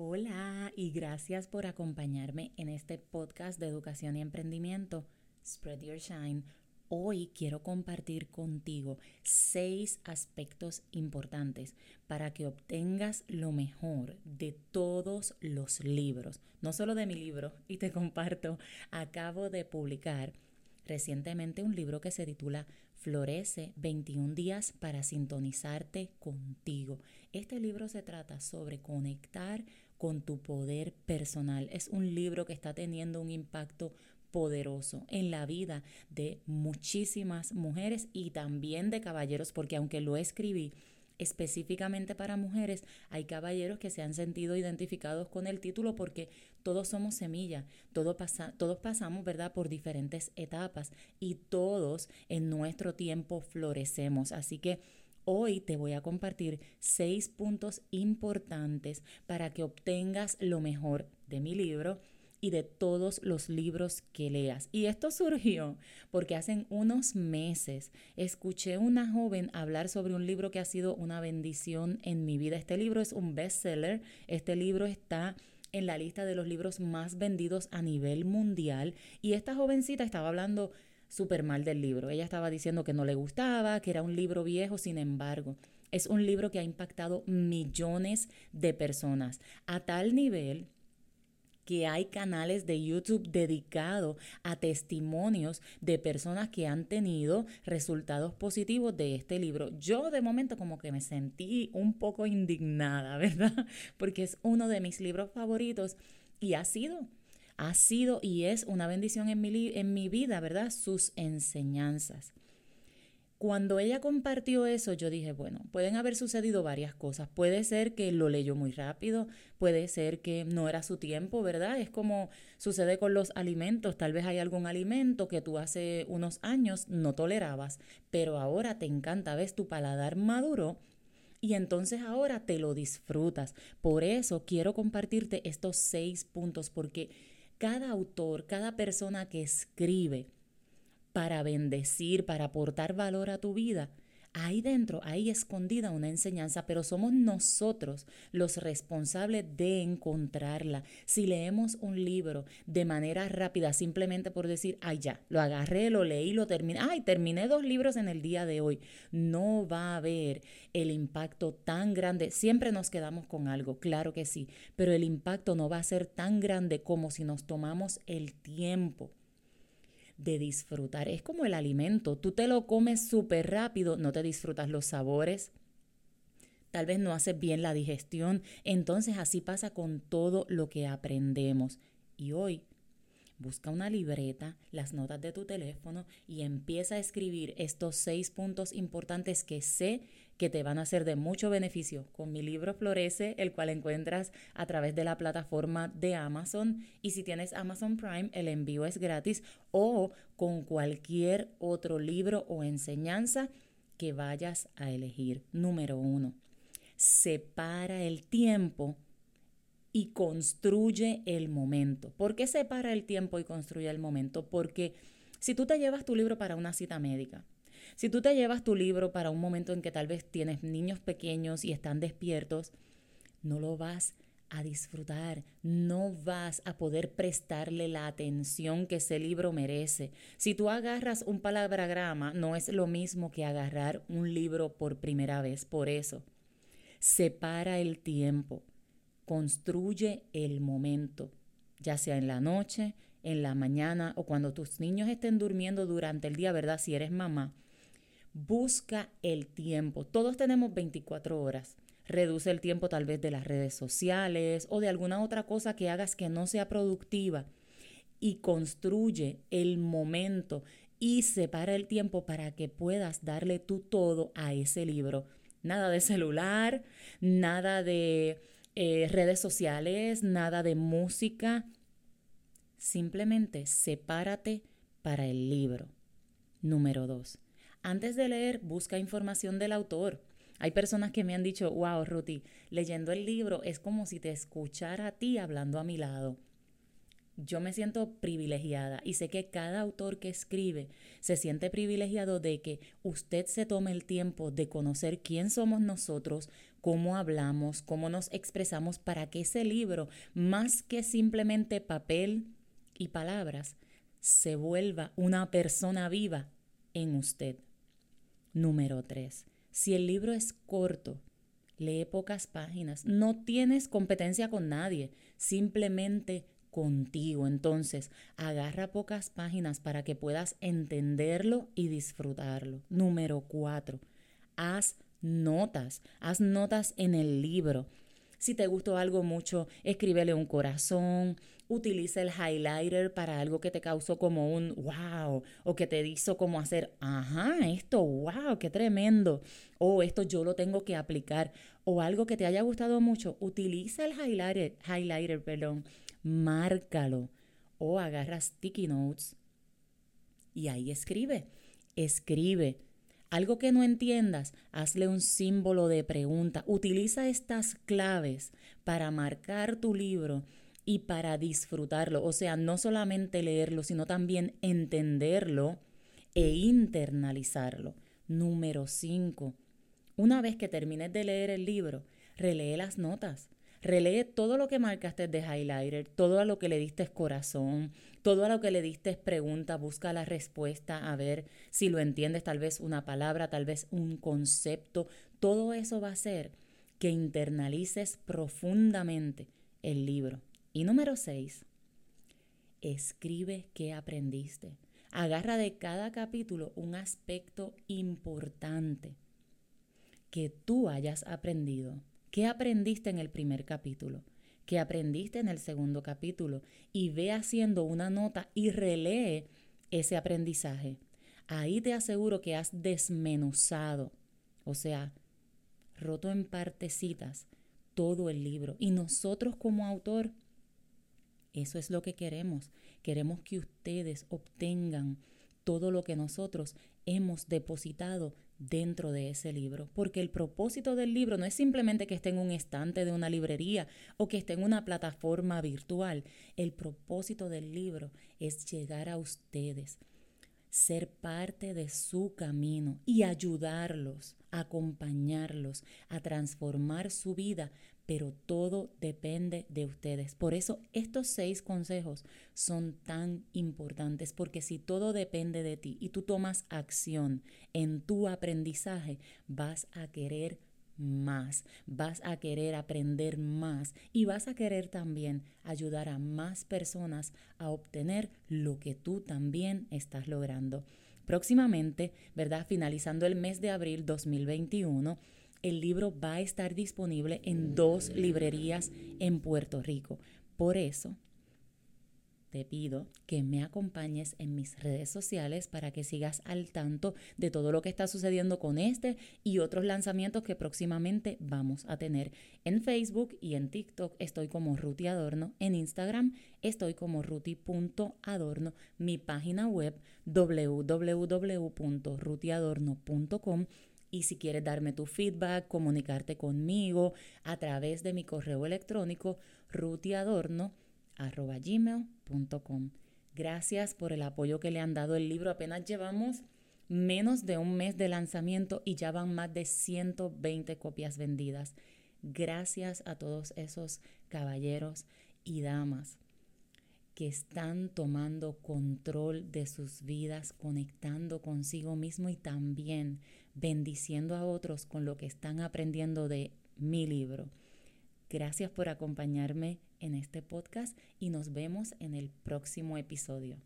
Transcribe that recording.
Hola y gracias por acompañarme en este podcast de educación y emprendimiento, Spread Your Shine. Hoy quiero compartir contigo seis aspectos importantes para que obtengas lo mejor de todos los libros, no solo de mi libro, y te comparto, acabo de publicar recientemente un libro que se titula Florece 21 días para sintonizarte contigo. Este libro se trata sobre conectar con tu poder personal. Es un libro que está teniendo un impacto poderoso en la vida de muchísimas mujeres y también de caballeros, porque aunque lo escribí específicamente para mujeres, hay caballeros que se han sentido identificados con el título porque todos somos semilla, todos, pasa, todos pasamos, ¿verdad?, por diferentes etapas y todos en nuestro tiempo florecemos. Así que Hoy te voy a compartir seis puntos importantes para que obtengas lo mejor de mi libro y de todos los libros que leas. Y esto surgió porque hace unos meses escuché una joven hablar sobre un libro que ha sido una bendición en mi vida. Este libro es un bestseller. Este libro está en la lista de los libros más vendidos a nivel mundial. Y esta jovencita estaba hablando súper mal del libro. Ella estaba diciendo que no le gustaba, que era un libro viejo, sin embargo, es un libro que ha impactado millones de personas a tal nivel que hay canales de YouTube dedicados a testimonios de personas que han tenido resultados positivos de este libro. Yo de momento como que me sentí un poco indignada, ¿verdad? Porque es uno de mis libros favoritos y ha sido ha sido y es una bendición en mi, en mi vida, ¿verdad? Sus enseñanzas. Cuando ella compartió eso, yo dije, bueno, pueden haber sucedido varias cosas. Puede ser que lo leyó muy rápido, puede ser que no era su tiempo, ¿verdad? Es como sucede con los alimentos. Tal vez hay algún alimento que tú hace unos años no tolerabas, pero ahora te encanta, ves, tu paladar maduro y entonces ahora te lo disfrutas. Por eso quiero compartirte estos seis puntos, porque cada autor, cada persona que escribe para bendecir, para aportar valor a tu vida, ahí dentro, ahí escondida una enseñanza, pero somos nosotros los responsables de encontrarla. Si leemos un libro de manera rápida, simplemente por decir, ay ya, lo agarré, lo leí, lo terminé, ay, terminé dos libros en el día de hoy, no va a haber el impacto tan grande. Siempre nos quedamos con algo, claro que sí, pero el impacto no va a ser tan grande como si nos tomamos el tiempo de disfrutar. Es como el alimento, tú te lo comes súper rápido, no te disfrutas los sabores, tal vez no haces bien la digestión, entonces así pasa con todo lo que aprendemos. Y hoy busca una libreta, las notas de tu teléfono y empieza a escribir estos seis puntos importantes que sé que te van a ser de mucho beneficio con mi libro Florece, el cual encuentras a través de la plataforma de Amazon. Y si tienes Amazon Prime, el envío es gratis o con cualquier otro libro o enseñanza que vayas a elegir. Número uno, separa el tiempo y construye el momento. ¿Por qué separa el tiempo y construye el momento? Porque si tú te llevas tu libro para una cita médica, si tú te llevas tu libro para un momento en que tal vez tienes niños pequeños y están despiertos, no lo vas a disfrutar, no vas a poder prestarle la atención que ese libro merece. Si tú agarras un palabragrama, no es lo mismo que agarrar un libro por primera vez. Por eso, separa el tiempo, construye el momento, ya sea en la noche, en la mañana o cuando tus niños estén durmiendo durante el día, ¿verdad? Si eres mamá, Busca el tiempo. Todos tenemos 24 horas. Reduce el tiempo tal vez de las redes sociales o de alguna otra cosa que hagas que no sea productiva y construye el momento y separa el tiempo para que puedas darle tú todo a ese libro. Nada de celular, nada de eh, redes sociales, nada de música. Simplemente sepárate para el libro. Número dos antes de leer, busca información del autor. Hay personas que me han dicho, wow, Ruti, leyendo el libro es como si te escuchara a ti hablando a mi lado. yo me siento privilegiada y sé que cada autor que escribe se siente privilegiado de que usted se tome el tiempo de conocer quién somos nosotros, cómo hablamos, cómo nos expresamos para que ese libro, más que simplemente papel y palabras, se vuelva una persona viva en usted. Número 3. Si el libro es corto, lee pocas páginas, no tienes competencia con nadie, simplemente contigo. Entonces, agarra pocas páginas para que puedas entenderlo y disfrutarlo. Número cuatro, haz notas, haz notas en el libro. Si te gustó algo mucho, escríbele un corazón, utiliza el highlighter para algo que te causó como un wow o que te hizo como hacer, ajá, esto, wow, qué tremendo. O esto yo lo tengo que aplicar. O algo que te haya gustado mucho, utiliza el highlighter, highlighter perdón, márcalo o agarra sticky notes y ahí escribe, escribe. Algo que no entiendas, hazle un símbolo de pregunta. Utiliza estas claves para marcar tu libro y para disfrutarlo. O sea, no solamente leerlo, sino también entenderlo e internalizarlo. Número 5. Una vez que termines de leer el libro, relee las notas. Relee todo lo que marcaste de highlighter, todo a lo que le diste corazón, todo a lo que le diste pregunta, busca la respuesta, a ver si lo entiendes, tal vez una palabra, tal vez un concepto. Todo eso va a hacer que internalices profundamente el libro. Y número seis, escribe qué aprendiste. Agarra de cada capítulo un aspecto importante que tú hayas aprendido ¿Qué aprendiste en el primer capítulo? ¿Qué aprendiste en el segundo capítulo? Y ve haciendo una nota y relee ese aprendizaje. Ahí te aseguro que has desmenuzado, o sea, roto en partecitas todo el libro. Y nosotros como autor, eso es lo que queremos. Queremos que ustedes obtengan todo lo que nosotros hemos depositado dentro de ese libro, porque el propósito del libro no es simplemente que esté en un estante de una librería o que esté en una plataforma virtual, el propósito del libro es llegar a ustedes, ser parte de su camino y ayudarlos, acompañarlos a transformar su vida pero todo depende de ustedes. Por eso estos seis consejos son tan importantes, porque si todo depende de ti y tú tomas acción en tu aprendizaje, vas a querer más, vas a querer aprender más y vas a querer también ayudar a más personas a obtener lo que tú también estás logrando. Próximamente, ¿verdad? Finalizando el mes de abril 2021, el libro va a estar disponible en dos librerías en Puerto Rico. Por eso, te pido que me acompañes en mis redes sociales para que sigas al tanto de todo lo que está sucediendo con este y otros lanzamientos que próximamente vamos a tener. En Facebook y en TikTok estoy como Ruti Adorno, en Instagram estoy como ruti.adorno, mi página web www.rutiadorno.com y si quieres darme tu feedback, comunicarte conmigo a través de mi correo electrónico rutiadorno.gmail.com. Gracias por el apoyo que le han dado el libro. Apenas llevamos menos de un mes de lanzamiento y ya van más de 120 copias vendidas. Gracias a todos esos caballeros y damas que están tomando control de sus vidas, conectando consigo mismo y también bendiciendo a otros con lo que están aprendiendo de mi libro. Gracias por acompañarme en este podcast y nos vemos en el próximo episodio.